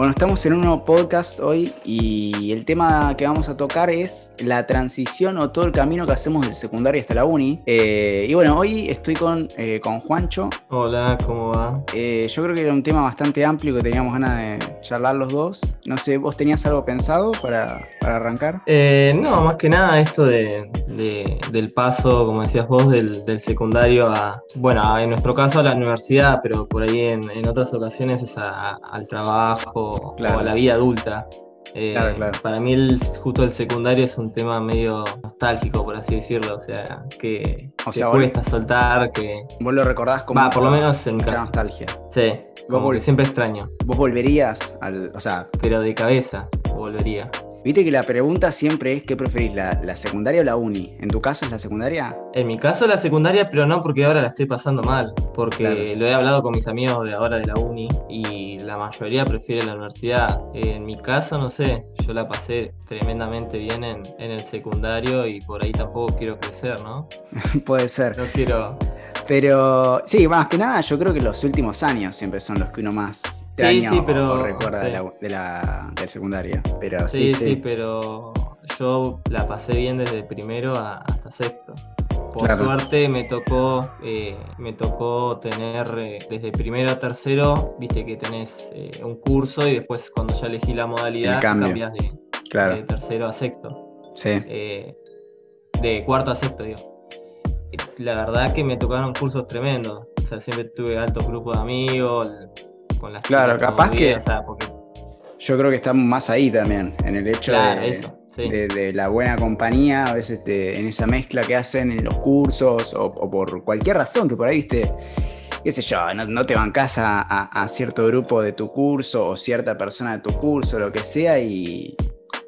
Bueno, estamos en un nuevo podcast hoy y el tema que vamos a tocar es la transición o todo el camino que hacemos del secundario hasta la uni. Eh, y bueno, hoy estoy con, eh, con Juancho. Hola, ¿cómo va? Eh, yo creo que era un tema bastante amplio que teníamos ganas de charlar los dos. No sé, ¿vos tenías algo pensado para, para arrancar? no, más que nada esto de, del paso, como decías vos, del, del, secundario a, bueno, en nuestro caso a la universidad, pero por ahí en, en otras ocasiones es al trabajo o, a la vida adulta. Eh, para mí el, justo el secundario es un tema medio nostálgico, por así decirlo, o sea, que, cuesta soltar, que... Vos lo recordás como... Va, por lo menos en casa. nostalgia. Sí, como que siempre extraño. ¿Vos volverías al... o sea... Pero de cabeza volvería. Viste que la pregunta siempre es ¿qué preferís, la, secundaria o la uni? ¿En tu caso es la secundaria? En mi caso la secundaria, pero no porque ahora la estoy pasando mal, porque lo he hablado con mis amigos de ahora de la uni y la mayoría prefiere la universidad. En mi caso, no sé, yo la pasé tremendamente bien en, en el secundario y por ahí tampoco quiero crecer, ¿no? Puede ser. No quiero... Pero sí, más que nada, yo creo que los últimos años siempre son los que uno más sí, sí, pero, recuerda de, la, del secundario. Pero sí, sí, pero yo la pasé bien desde primero hasta sexto. Por suerte me tocó, eh, me tocó tener eh, desde primero a tercero, viste que tenés eh, un curso y después cuando ya elegí la modalidad cambias de, tercero a sexto. Sí. de cuarto a sexto, digo. La verdad que me tocaron cursos tremendos. O sea, siempre tuve altos grupos de amigos, Claro, capaz que. Yo creo que estamos más ahí también, en el hecho de, la buena compañía, a veces en esa mezcla que hacen en los cursos o, por cualquier razón que por ahí viste qué sé yo, no, te bancas a, a, cierto grupo de tu curso o cierta persona de tu curso, lo que sea, y,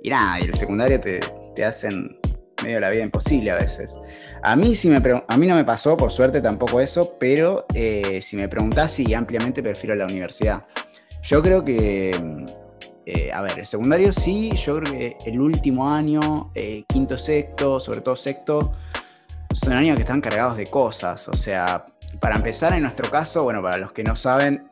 y nada, y el secundario te, te, hacen medio la vida imposible a veces. A mí, si me a mí no me pasó, por suerte tampoco eso, pero eh, si me preguntás, sí, ampliamente prefiero la universidad. Yo creo que, eh, a ver, el secundario sí, yo creo que el último año, eh, quinto, sexto, sobre todo sexto, son años que están cargados de cosas. O sea, para empezar, en nuestro caso, bueno, para los que no saben,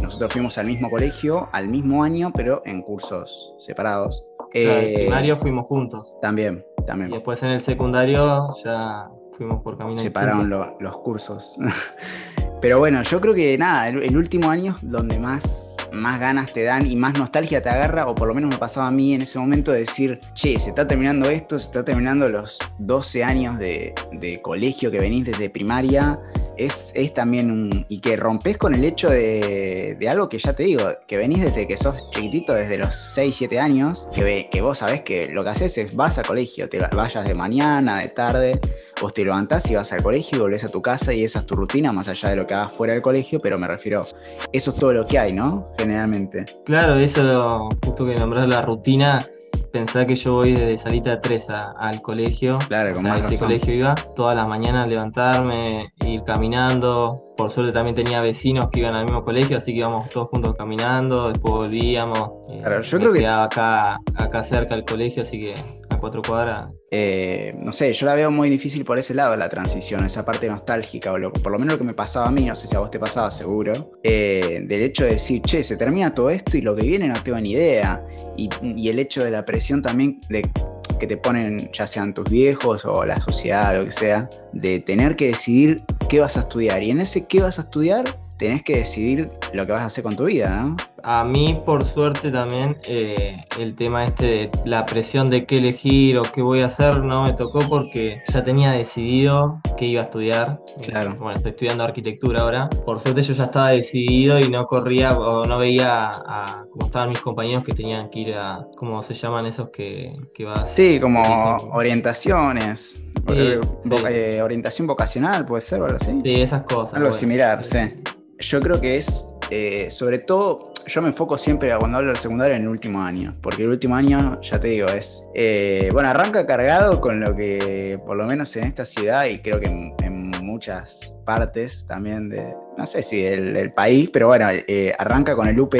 nosotros fuimos al mismo colegio, al mismo año, pero en cursos separados. en primario fuimos juntos. También, y después en el secundario ya fuimos por camino. Separaron los cursos. Pero bueno, yo creo que nada, el, último año donde más, más ganas te dan y más nostalgia te agarra, o por lo menos me pasaba a mí en ese momento de decir, che, se está terminando esto, se está terminando los 12 años de, de colegio que venís desde primaria es, también un. y que rompes con el hecho de, algo que ya te digo, que venís desde que sos chiquitito, desde los 6, 7 años, que, que vos sabés que lo que haces es vas a colegio, te vayas de mañana, de tarde, vos te levantás y vas al colegio y volvés a tu casa y esa es tu rutina, más allá de lo que hagas fuera del colegio, pero me refiero, eso es todo lo que hay, ¿no? Generalmente. Claro, eso justo que nombrás la rutina pensá que yo voy desde salita 3 al colegio. Claro, como a ese colegio iba todas las mañanas levantarme, ir caminando. Por suerte también tenía vecinos que iban al mismo colegio, así que íbamos todos juntos caminando, después volvíamos. Eh, claro, yo creo que acá, acá cerca el colegio, así que cuatro cuadras. Eh, no sé, yo la veo muy difícil por ese lado la transición, esa parte nostálgica, o por lo menos lo que me pasaba a mí, no sé si a vos te pasaba seguro, eh, del hecho de decir, che, se termina todo esto y lo que viene no tengo ni idea. Y, y el hecho de la presión también de que te ponen, ya sean tus viejos o la sociedad, lo que sea, de tener que decidir qué vas a estudiar. Y en ese qué vas a estudiar, tenés que decidir lo que vas a hacer con tu vida, ¿no? A mí, por suerte, también eh, el tema este de la presión de qué elegir o qué voy a hacer no me tocó porque ya tenía decidido qué iba a estudiar. Claro. Bueno, estoy estudiando arquitectura ahora. Por suerte yo ya estaba decidido y no corría o no veía a, como estaban mis compañeros que tenían que ir a, ¿cómo se llaman esos que, que vas? Sí, como orientaciones. Eh, orientación vocacional, puede ser, o algo así. Sí, esas cosas. Algo similar, sí yo creo que es, eh, sobre todo, yo me enfoco siempre cuando hablo del secundario en el último año, porque el último año, ya te digo, es, eh, bueno, arranca cargado con lo que, por lo menos en esta ciudad y creo que en muchas partes también de, no sé si del, país, pero bueno, eh, arranca con el UPD,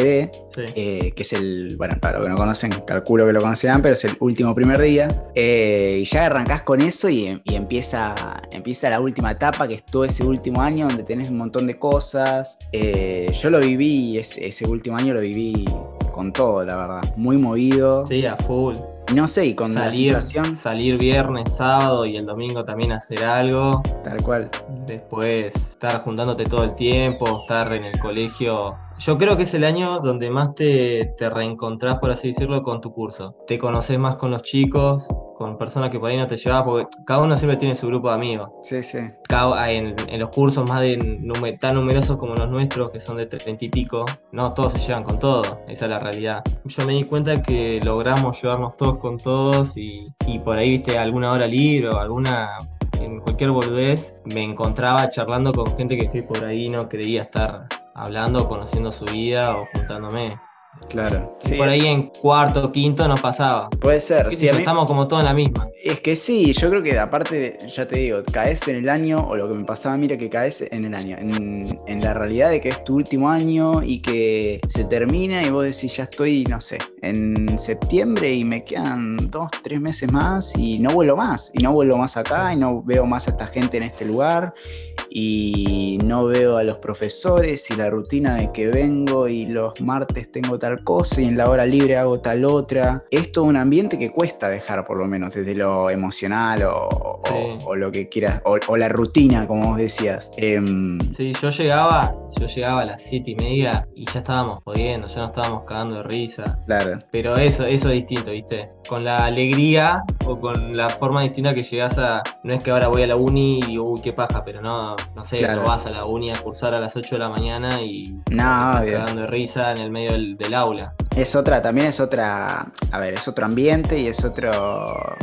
eh, que es el, bueno, para los que no conocen, calculo que lo conocerán, pero es el último primer día. Eh, y ya arrancás con eso y, empieza, empieza la última etapa, que es todo ese último año donde tenés un montón de cosas. yo lo viví, ese, ese último año lo viví con todo, la verdad. Muy movido. Sí, a full. No sé, y con salir, la sensación... Salir viernes, sábado y el domingo también hacer algo. Tal cual. Después estar juntándote todo el tiempo, estar en el colegio yo creo que es el año donde más te, te, reencontrás, por así decirlo, con tu curso. Te conoces más con los chicos, con personas que por ahí no te llevabas, porque cada uno siempre tiene su grupo de amigos. Sí, sí. Cada, en, en, los cursos más de, tan numerosos como los nuestros, que son de treinta y pico, no todos se llevan con todos, esa es la realidad. Yo me di cuenta que logramos llevarnos todos con todos y, y por ahí, viste, alguna hora libre o alguna en cualquier boludez me encontraba charlando con gente que por ahí no creía estar hablando, conociendo su vida o juntándome. Claro. por ahí en cuarto, quinto nos pasaba. Puede ser. Sí, Estamos como todos en la misma. Es que sí, yo creo que aparte, ya te digo, caes en el año, o lo que me pasaba, mira que caes en el año, en, en, la realidad de que es tu último año y que se termina y vos decís, ya estoy, no sé, en septiembre y me quedan dos, tres meses más y no vuelvo más, y no vuelvo más acá y no veo más a esta gente en este lugar y no veo a los profesores y la rutina de que vengo y los martes tengo tal cosa y en la hora libre hago tal otra. Es todo un ambiente que cuesta dejar por lo menos desde lo emocional o, lo que quieras, o, la rutina, como vos decías. Em, sí, yo llegaba, yo llegaba a las siete y media y ya estábamos jodiendo, ya nos estábamos cagando de risa. Claro. Pero eso, eso es distinto, ¿viste? Con la alegría o con la forma distinta que llegás a. No es que ahora voy a la uni y digo, uy, qué paja, pero no, no sé, vas a la uni a cursar a las 8 de la mañana y no, cagando de risa en el medio del, aula. Es otra, también es otra, a ver, es otro ambiente y es otro,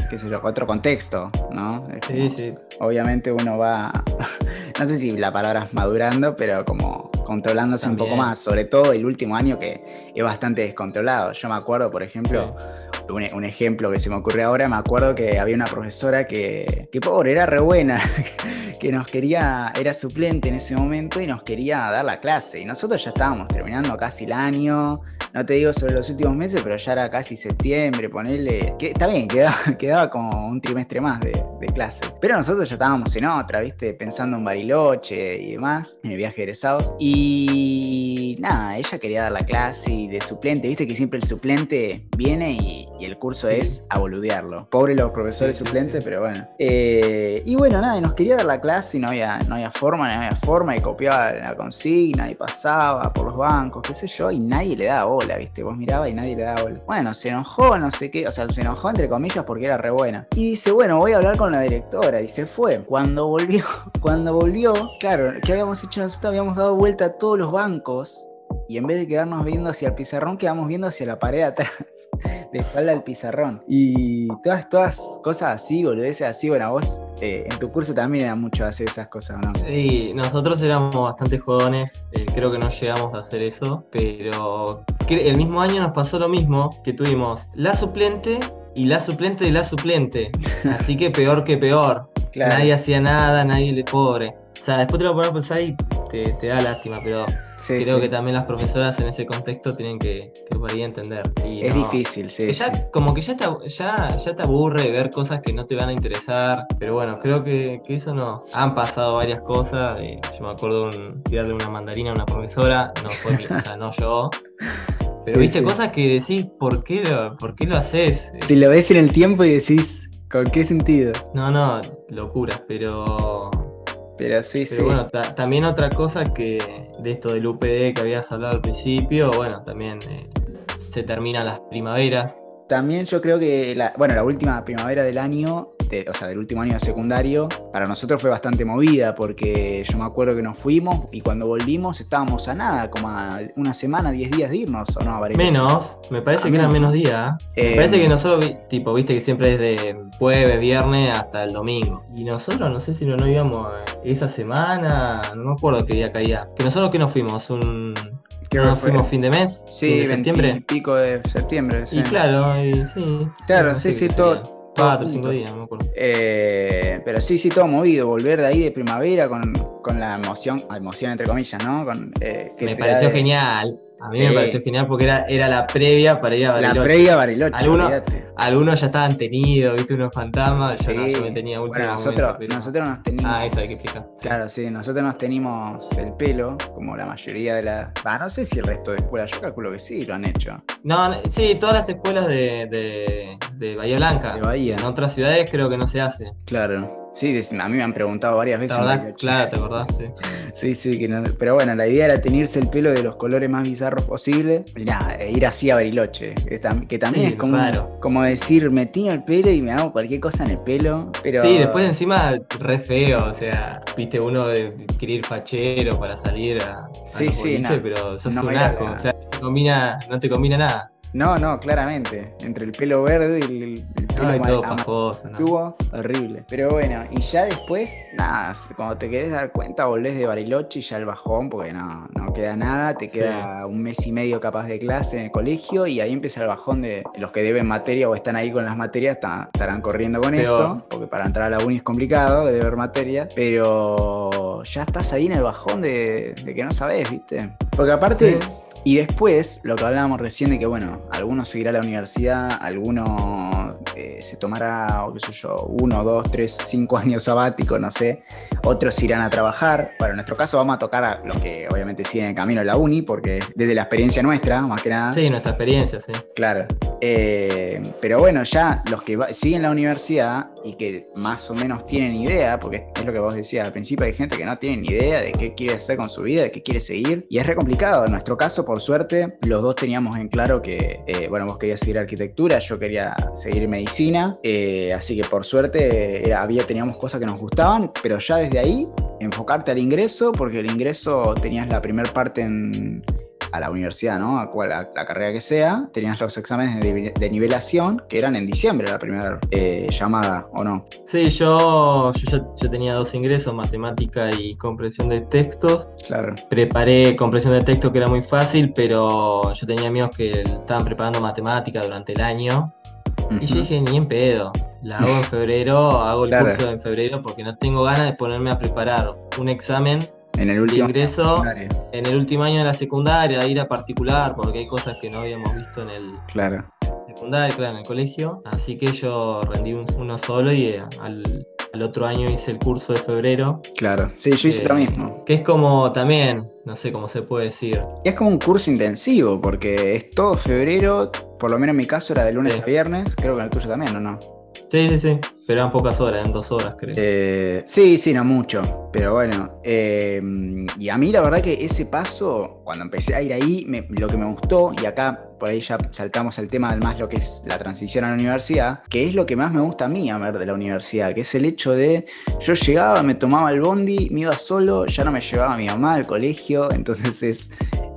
qué sé yo, otro contexto, ¿no? sí, sí. Obviamente uno va, no sé si la palabra es madurando, pero como controlándose un poco más, sobre todo el último año que es bastante descontrolado. Yo me acuerdo, por ejemplo, un, ejemplo que se me ocurre ahora, me acuerdo que había una profesora que, que pobre, era re buena, que nos quería, era suplente en ese momento y nos quería dar la clase. Y nosotros ya estábamos terminando casi el año, no te digo sobre los últimos meses, pero ya era casi septiembre, ponerle, que está bien, quedaba, quedaba como un trimestre más de, clase. Pero nosotros ya estábamos en otra, viste, pensando en Bariloche y demás, en el viaje de egresados. Y nada, ella quería dar la clase y de suplente, viste que siempre el suplente viene y, el curso es a boludearlo. Pobre los profesores suplentes, pero bueno. Eh, y bueno, nada, nos quería dar la clase y no había, no había forma, no había forma, y copiaba la consigna y pasaba por los bancos, qué sé yo, y nadie le daba bola, viste, vos mirabas y nadie le daba bola. Bueno, se enojó, no sé qué, o sea, se enojó entre comillas porque era re buena. Y dice, bueno, voy a hablar con la directora, y se fue. Cuando volvió, cuando volvió, claro, ¿qué habíamos hecho nosotros? Habíamos dado vuelta a todos los bancos y en vez de quedarnos viendo hacia el pizarrón, quedamos viendo hacia la pared atrás, de espalda al pizarrón. Y todas, todas cosas así, boludeces así, bueno, vos eh, en tu curso también era mucho hacer esas cosas, ¿no? Sí, nosotros éramos bastante jodones, eh, creo que no llegamos a hacer eso, pero el mismo año nos pasó lo mismo, que tuvimos la suplente y la suplente de la suplente, así que peor que peor. Nadie hacía nada, nadie le pobre. O sea, después te lo pones a pensar y te, da lástima, pero creo que también las profesoras en ese contexto tienen que, que por ahí entender. es difícil, sí, ya, Como que ya te, ya, ya te aburre ver cosas que no te van a interesar, pero bueno, creo que, eso no. Han pasado varias cosas, eh, yo me acuerdo de tirarle una mandarina a una profesora, no fue mi, o sea, no yo. Pero viste cosas que decís, ¿por qué, lo, ¿por qué lo haces? Si lo ves en el tiempo y decís, ¿con qué sentido? No, no, locuras, pero pero sí, Pero bueno, también otra cosa que de esto del UPD que habías hablado al principio, bueno, también eh, se terminan las primaveras. También yo creo que, la, bueno, la última primavera del año o sea, del último año de secundario, para nosotros fue bastante movida porque yo me acuerdo que nos fuimos y cuando volvimos estábamos a nada, como a una semana, 10 días de irnos, ¿o no? Menos, me parece que eran menos días. me parece que nosotros, tipo, viste que siempre es de jueves, viernes hasta el domingo. Y nosotros, no sé si no, no íbamos esa semana, no me acuerdo qué día caía. Que nosotros que nos fuimos, un no nos fuimos fin de mes, sí, de septiembre. pico de septiembre, sí. Y claro, sí. Claro, sí, sí, todo Cuatro, cinco días, no me acuerdo. Eh, pero sí, sí, todo movido. Volver de ahí de primavera con, con la emoción, emoción entre comillas, ¿no? Con, eh, me pareció genial. A mí me pareció genial porque era, era la previa para ir a Bariloche. La previa a Bariloche. Algunos, algunos ya estaban tenidos, viste, unos fantasmas. Yo, no, yo me tenía último bueno, nosotros, nosotros nos teníamos. Ah, eso hay que explicar. Claro, sí, nosotros nos teníamos el pelo, como la mayoría de la. Ah, no sé si el resto de escuelas, yo calculo que sí lo han hecho No, sí, todas las escuelas de, de, Bahía Blanca. De Bahía. En otras ciudades creo que no se hace. Claro. Sí, a mí me han preguntado varias veces. claro, ¿te acordás? Sí, sí, que pero bueno, la idea era tenerse el pelo de los colores más bizarros posible y nada, e ir así a Bariloche, que, también es como, como decir, me tiño el pelo y me hago cualquier cosa en el pelo. Pero... Sí, después encima re feo, o sea, viste uno de querer ir fachero para salir a, sí, sí, pero sos un asco, o sea, combina, no te combina nada. No, no, claramente. Entre el pelo verde y el, Ay, todo pajoso, ¿no? horrible. Pero bueno, y ya después, nada, cuando te querés dar cuenta, volvés de Bariloche y ya el bajón, porque no, no queda nada, te queda un mes y medio capaz de clase en el colegio y ahí empieza el bajón de los que deben materia o están ahí con las materias, estarán corriendo con eso, porque para entrar a la uni es complicado de ver materias, pero ya estás ahí en el bajón de, que no sabes, ¿viste? Porque aparte... Y después, lo que hablábamos recién de que, bueno, algunos seguirá la universidad, algunos eh, se tomará, qué sé yo, uno, dos, tres, cinco años sabáticos, no sé. Otros irán a trabajar. Bueno, en nuestro caso vamos a tocar a los que obviamente siguen el camino de la uni, porque desde la experiencia nuestra, más que nada. Sí, nuestra experiencia, sí. Claro. Eh, pero bueno, ya los que siguen la universidad y que más o menos tienen idea, porque es lo que vos decías al principio, hay gente que no tiene ni idea de qué quiere hacer con su vida, de qué quiere seguir. Y es re complicado. En nuestro caso, por suerte, los dos teníamos en claro que, eh, bueno, vos querías seguir arquitectura, yo quería seguir medicina, eh, así que por suerte era, había, teníamos cosas que nos gustaban, pero ya desde ahí enfocarte al ingreso, porque el ingreso tenías la primera parte en a la universidad, ¿no? A, cual, la carrera que sea, tenías los exámenes de, nivelación que eran en diciembre la primera eh, llamada, ¿o no? Sí, yo, yo, tenía dos ingresos, matemática y comprensión de textos. Claro. Preparé comprensión de texto que era muy fácil, pero yo tenía amigos que estaban preparando matemática durante el año. Y yo dije, ni en pedo. La hago en febrero, hago el curso en febrero porque no tengo ganas de ponerme a preparar un examen en el último ingreso en el último año de la secundaria, ir a particular, porque hay cosas que no habíamos visto en el claro. secundaria, claro, en el colegio. Así que yo rendí uno solo y eh, al, otro año hice el curso de febrero. Claro, sí, yo hice lo mismo. Que es como también, no sé cómo se puede decir. Es como un curso intensivo, porque es todo febrero, por lo menos en mi caso era de lunes a viernes, creo que en el tuyo también, ¿o no? Sí, sí, sí. Pero eran pocas horas, en dos horas, creo. Eh, sí, sí, no mucho. Pero bueno. Eh, y a mí la verdad que ese paso, cuando empecé a ir ahí, lo que me gustó, y acá por ahí ya saltamos el tema más lo que es la transición a la universidad, que es lo que más me gusta a mí a ver de la universidad, que es el hecho de yo llegaba, me tomaba el bondi, me iba solo, ya no me llevaba a mi mamá al colegio, entonces es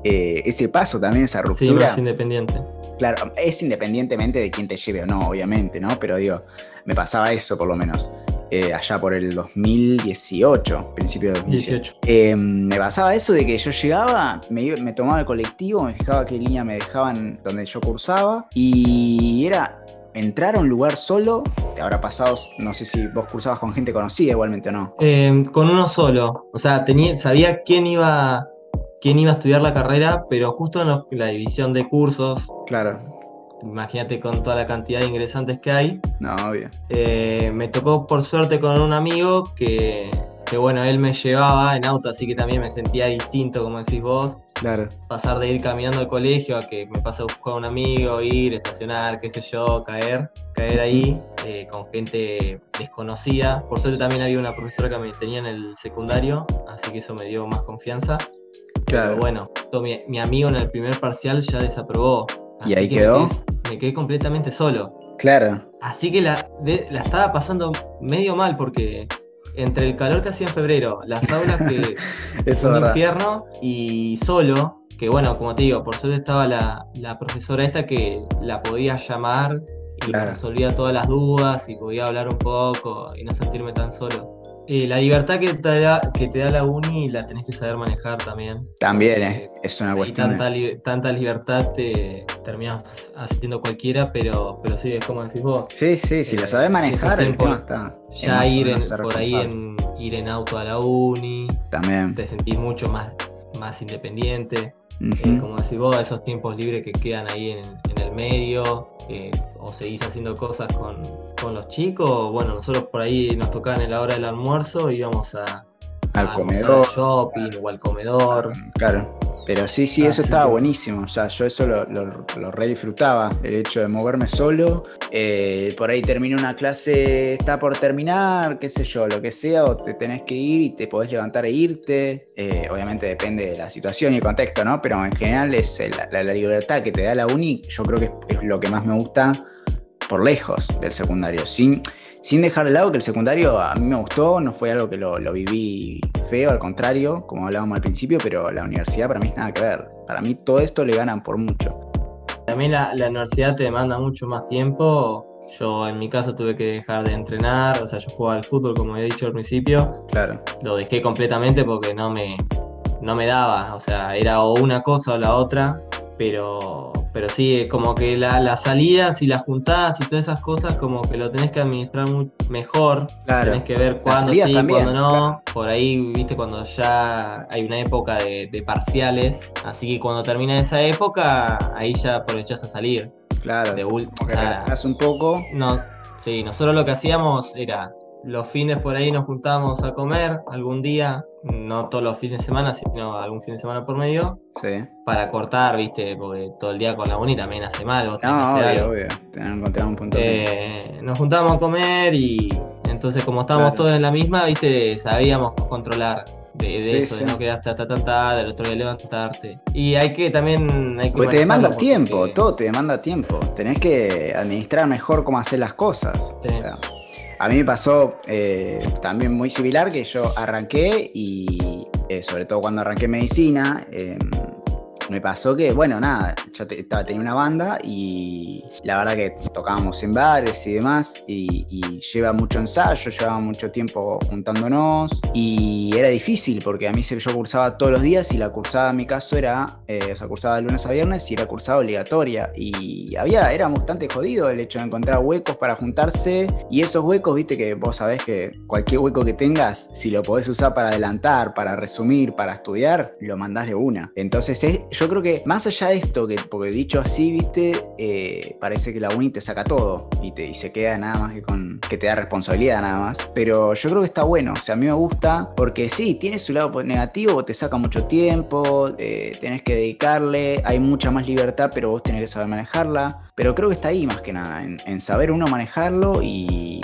eh, ese paso también, esa ruptura. Sí, es independiente. Claro, es independientemente de quién te lleve o no, obviamente, ¿no? Pero digo, me pasaba eso por lo menos. Eh, allá por el 2018, principio de 2018. Em, me pasaba eso de que yo llegaba, me, me tomaba el colectivo, me fijaba qué línea me dejaban donde yo cursaba y era entrar a un lugar solo, te habrá pasado, no sé si vos cursabas con gente conocida igualmente o no. Em, con uno solo, o sea, tenía, sabía quién iba quién iba a estudiar la carrera, pero justo en la división de cursos. Claro. Imagínate con toda la cantidad de ingresantes que hay. No, obvio. Eh, me tocó por suerte con un amigo que, que, bueno, él me llevaba en auto, así que también me sentía distinto, como decís vos. Claro. Pasar de ir caminando al colegio a que me pase a buscar a un amigo, ir, estacionar, qué sé yo, caer, caer ahí eh, con gente desconocida. Por suerte también había una profesora que me tenía en el secundario, así que eso me dio más confianza. Claro. Pero bueno, mi, amigo en el primer parcial ya desaprobó. ¿Y ahí quedó? Me quedé, completamente solo. Claro. Así que la, la estaba pasando medio mal porque entre el calor que hacía en febrero, las aulas que es un infierno y solo, que bueno, como te digo, por suerte estaba la, profesora esta que la podía llamar y resolvía todas las dudas y podía hablar un poco y no sentirme tan solo. Y la libertad que te, da, que te da la uni la tenés que saber manejar también. También eh, es una cuestión. Tanta, tanta libertad te terminas haciendo cualquiera, pero, pero sí, es como decís vos. Sí, sí, si la eh, sabes manejar, el tema está. Ya ir por ahí en, ir en auto a la uni. También. Te sentís mucho más, más independiente. Eh, como decís vos, esos tiempos libres que quedan ahí en, el medio, o seguís haciendo cosas con, los chicos, bueno, nosotros por ahí nos tocaban en la hora del almuerzo, íbamos a, al comedor, al shopping o al comedor. Claro. Pero sí, sí, eso estaba buenísimo. O sea, yo eso lo, lo, re disfrutaba, el hecho de moverme solo. Eh, por ahí termina una clase, está por terminar, qué sé yo, lo que sea, o te tenés que ir y te podés levantar e irte. Eh, obviamente depende de la situación y el contexto, ¿no? Pero en general es la, libertad que te da la uni, yo creo que es, es lo que más me gusta por lejos del secundario. Sin sin dejar de lado que el secundario a mí me gustó, no fue algo que lo, viví feo, al contrario, como hablábamos al principio, pero la universidad para mí es nada que ver. Para mí todo esto le ganan por mucho. También la, la universidad te demanda mucho más tiempo. Yo en mi caso tuve que dejar de entrenar, o sea, yo jugaba al fútbol como he dicho al principio. Claro. Lo dejé completamente porque no me, no me daba, o sea, era o una cosa o la otra, pero pero sí, como que las salidas y las juntadas y todas esas cosas, como que lo tenés que administrar mejor. Claro. Tenés que ver cuándo sí, cuándo no. Por ahí, viste, cuando ya hay una época de, parciales. Así que cuando termina esa época, ahí ya aprovechás a salir. Claro. De último. O un poco. No, sí, nosotros lo que hacíamos era los fines por ahí nos juntábamos a comer algún día, no todos los fines de semana, sino algún fin de semana por medio. Sí. Para cortar, viste, porque todo el día con la uni también hace mal. Vos no, obvio, obvio. encontrar un punto. Eh, nos juntábamos a comer y entonces como estábamos todos en la misma, viste, sabíamos controlar de, eso, de no quedarte hasta tan tarde, el otro día levantarte. Y hay que también... Hay que porque te demanda tiempo, todo te demanda tiempo. Tenés que administrar mejor cómo hacer las cosas. O sea, a mí me pasó eh, también muy similar que yo arranqué y eh, sobre todo cuando arranqué medicina, em, me pasó que, bueno, nada, yo estaba, tenía una banda y la verdad que tocábamos en bares y demás y, lleva mucho ensayo, llevaba mucho tiempo juntándonos y era difícil porque a mí yo cursaba todos los días y la cursada en mi caso era, eh, o sea, cursaba de lunes a viernes y era cursada obligatoria y había, era bastante jodido el hecho de encontrar huecos para juntarse y esos huecos, viste que vos sabés que cualquier hueco que tengas, si lo podés usar para adelantar, para resumir, para estudiar, lo mandás de una. Entonces es, yo creo que más allá de esto, que, porque dicho así, viste, eh, parece que la uni te saca todo y, te, y se queda nada más que con que te da responsabilidad nada más. Pero yo creo que está bueno, o sea, a mí me gusta porque sí, tiene su lado negativo, te saca mucho tiempo, eh, tenés que dedicarle, hay mucha más libertad, pero vos tenés que saber manejarla. Pero creo que está ahí más que nada, en, saber uno manejarlo y,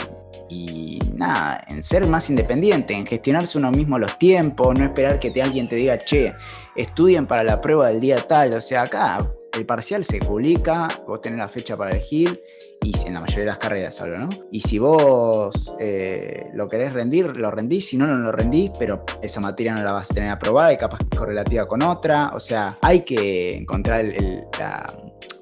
y nada, en ser más independiente, en gestionarse uno mismo los tiempos, no esperar que te, alguien te diga, che, estudien para la prueba del día tal. O sea, acá el parcial se publica, vos tenés la fecha para elegir, y en la mayoría de las carreras algo, ¿no? Y si vos eh, lo querés rendir, lo rendís, si no, no lo rendís, pero esa materia no la vas a tener aprobada y capaz correlativa con otra. O sea, hay que encontrar la,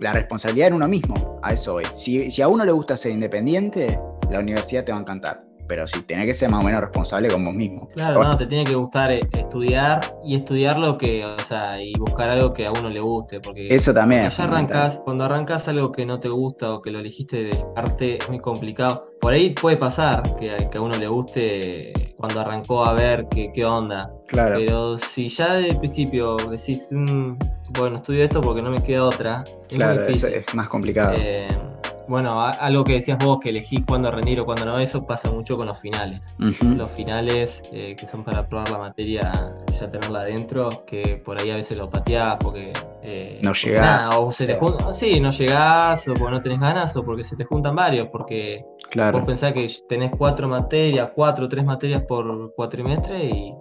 responsabilidad en uno mismo, a eso voy. Si, si a uno le gusta ser independiente, la universidad te va a encantar pero si tenés que ser más o menos responsable con vos mismo. Claro, no, te tiene que gustar eh, estudiar y estudiar lo que, o sea, y buscar algo que a uno le guste, porque eso también. Cuando, arrancas, cuando arrancas algo que no te gusta o que lo elegiste de arte es muy complicado. Por ahí puede pasar que, a uno le guste cuando arrancó a ver qué, qué onda. Claro. Pero si ya el principio decís, mm, bueno, estudio esto porque no me queda otra, es claro, es más complicado. Eh, bueno, algo que decías vos, que elegís cuándo rendir o cuándo no, eso pasa mucho con los finales. Los finales eh, que son para probar la materia, ya tenerla adentro, que por ahí a veces lo pateás porque... Eh, no llegás. o se te sí, no llegás, o porque no tenés ganas, o porque se te juntan varios, porque claro. vos pensás que tenés cuatro materias, cuatro o tres materias por cuatrimestre y,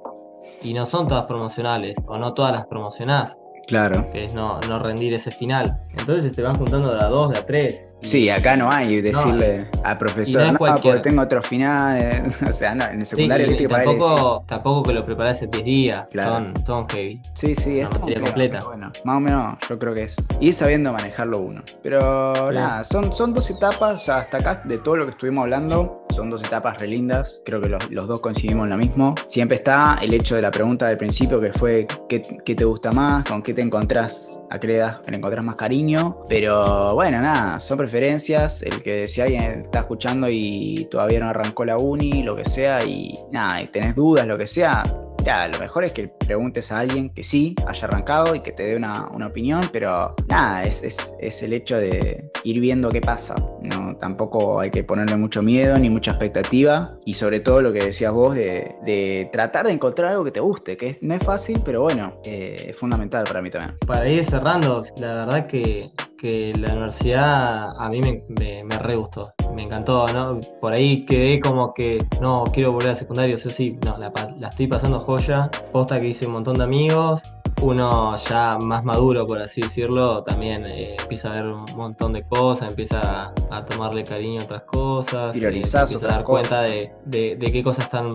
y no son todas promocionales, o no todas las promocionás. Claro. Que es no, no rendir ese final. Entonces te van juntando de a dos, de a tres. Sí, acá no hay decirle al profesor, no, porque tengo otro final, o sea, no, en el secundario sí, tampoco, tampoco que lo preparás en 10 días, son, son heavy. Sí, sí, es completa. Bueno, más o menos yo creo que es ir sabiendo manejarlo uno. Pero nada, son, son dos etapas, hasta acá de todo lo que estuvimos hablando, son dos etapas re lindas, creo que los, dos coincidimos en lo mismo. Siempre está el hecho de la pregunta del principio que fue ¿qué, te gusta más? ¿Con qué te encontrás? ¿A qué le, le encontrás más cariño? Pero bueno, nada, son preferencias. El que si alguien está escuchando y todavía no arrancó la uni, lo que sea, y nada, y tenés dudas, lo que sea, ya, lo mejor es que preguntes a alguien que sí haya arrancado y que te dé una, opinión, pero nada, es, es, el hecho de ir viendo qué pasa. No, tampoco hay que ponerle mucho miedo ni mucha expectativa y sobre todo lo que decías vos de, tratar de encontrar algo que te guste, que no es fácil, pero bueno, eh, es fundamental para mí también. Para ir cerrando, la verdad que que la universidad a mí me, me, re gustó, me encantó, ¿no? Por ahí quedé como que no quiero volver a secundario, sí, sí, no, la, la estoy pasando joya, posta que hice un montón de amigos, uno ya más maduro, por así decirlo, también eh, empieza a ver un montón de cosas, empieza a, tomarle cariño a otras cosas, eh, empieza a dar cuenta de, qué cosas están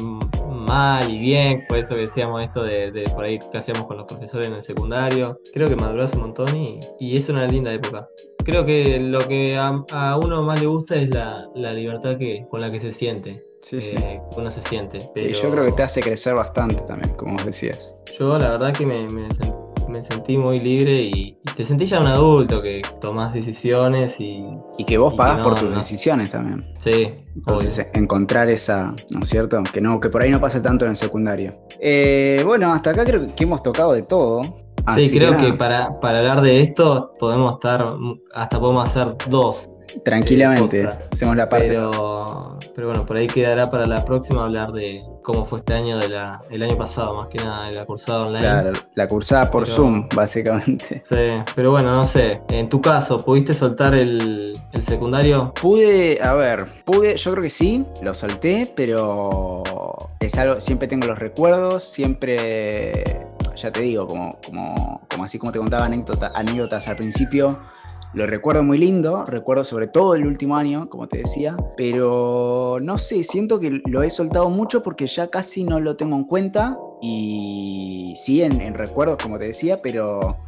mal y bien, por eso que decíamos esto de, por ahí que hacíamos con los profesores en el secundario. Creo que maduró un montón y, y es una linda época creo que lo que a, uno más le gusta es la, libertad que, con la que se siente. Sí, sí. Eh, uno se siente. Sí, yo creo que te hace crecer bastante también, como decías. Yo la verdad que me, sentí muy libre y, te sentí ya un adulto que tomás decisiones y... Y que vos pagás por tus decisiones también. Sí. Entonces, encontrar esa, ¿no es cierto? Que, no, que por ahí no pasa tanto en el secundario. Eh, bueno, hasta acá creo que hemos tocado de todo sí, creo que, para, para, hablar de esto podemos estar, hasta podemos hacer dos. Tranquilamente, hacemos la parte. Pero, pero bueno, por ahí quedará para la próxima hablar de cómo fue este año, de la, el año pasado, más que nada, de la cursada online. Claro, la cursada por Zoom, básicamente. Sí, pero bueno, no sé. En tu caso, ¿pudiste soltar el, el secundario? Pude, a ver, pude, yo creo que sí, lo solté, pero es algo, siempre tengo los recuerdos, siempre ya te digo, como, como, como así como te contaba anécdotas al principio, lo recuerdo muy lindo, recuerdo sobre todo el último año, como te decía, pero no sé, siento que lo he soltado mucho porque ya casi no lo tengo en cuenta y sí, en, recuerdos, como te decía, pero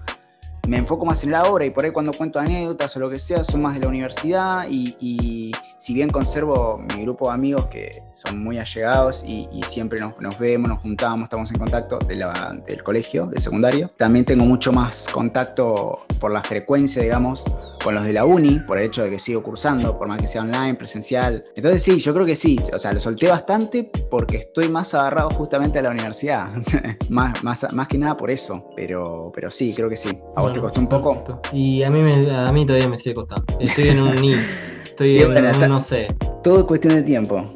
me enfoco más en la obra y por ahí cuando cuento anécdotas o lo que sea son más de la universidad y, si bien conservo mi grupo de amigos que son muy allegados y, siempre nos, vemos, nos juntamos, estamos en contacto del colegio, del secundario, también tengo mucho más contacto por la frecuencia, digamos, con los de la uni, por el hecho de que sigo cursando, por más que sea online, presencial. Entonces sí, yo creo que sí, o sea, lo solté bastante porque estoy más agarrado justamente a la universidad, más, más, más que nada por eso, pero, pero sí, creo que sí. ¿A vos te costó un poco? Y a mí, me, a mí todavía me sigue costando. Estoy en un ni, estoy en un no sé. Todo cuestión de tiempo.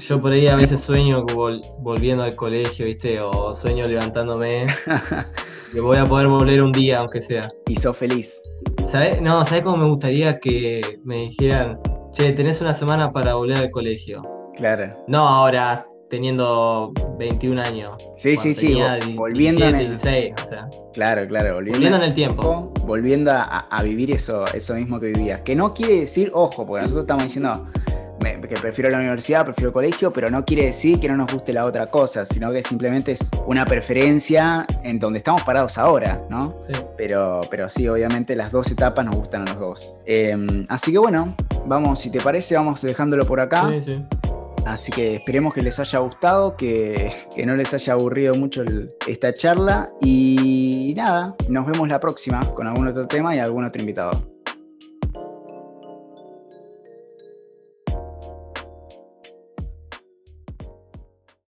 Yo por ahí a veces sueño volviendo al colegio, ¿viste? O sueño levantándome. que voy a poder volver un día, aunque sea. Y sos feliz. No, ¿sabes cómo me gustaría que me dijeran, che, tenés una semana para volver al colegio? Claro. No ahora, teniendo 21 años. Sí, sí, sí, volviendo en el... 16, o sea. Claro, claro, volviendo, en el tiempo. Volviendo a, vivir eso, eso mismo que vivías. Que no quiere decir, ojo, porque nosotros estamos diciendo, que prefiero la universidad, prefiero el colegio, pero no quiere decir que no nos guste la otra cosa, sino que simplemente es una preferencia en donde estamos parados ahora, ¿no? Pero, pero sí, obviamente las dos etapas nos gustan a los dos. Em, así que bueno, vamos, si te parece, vamos dejándolo por acá. Sí, sí. Así que esperemos que les haya gustado, que, que no les haya aburrido mucho esta charla. Y nada, nos vemos la próxima con algún otro tema y algún otro invitado.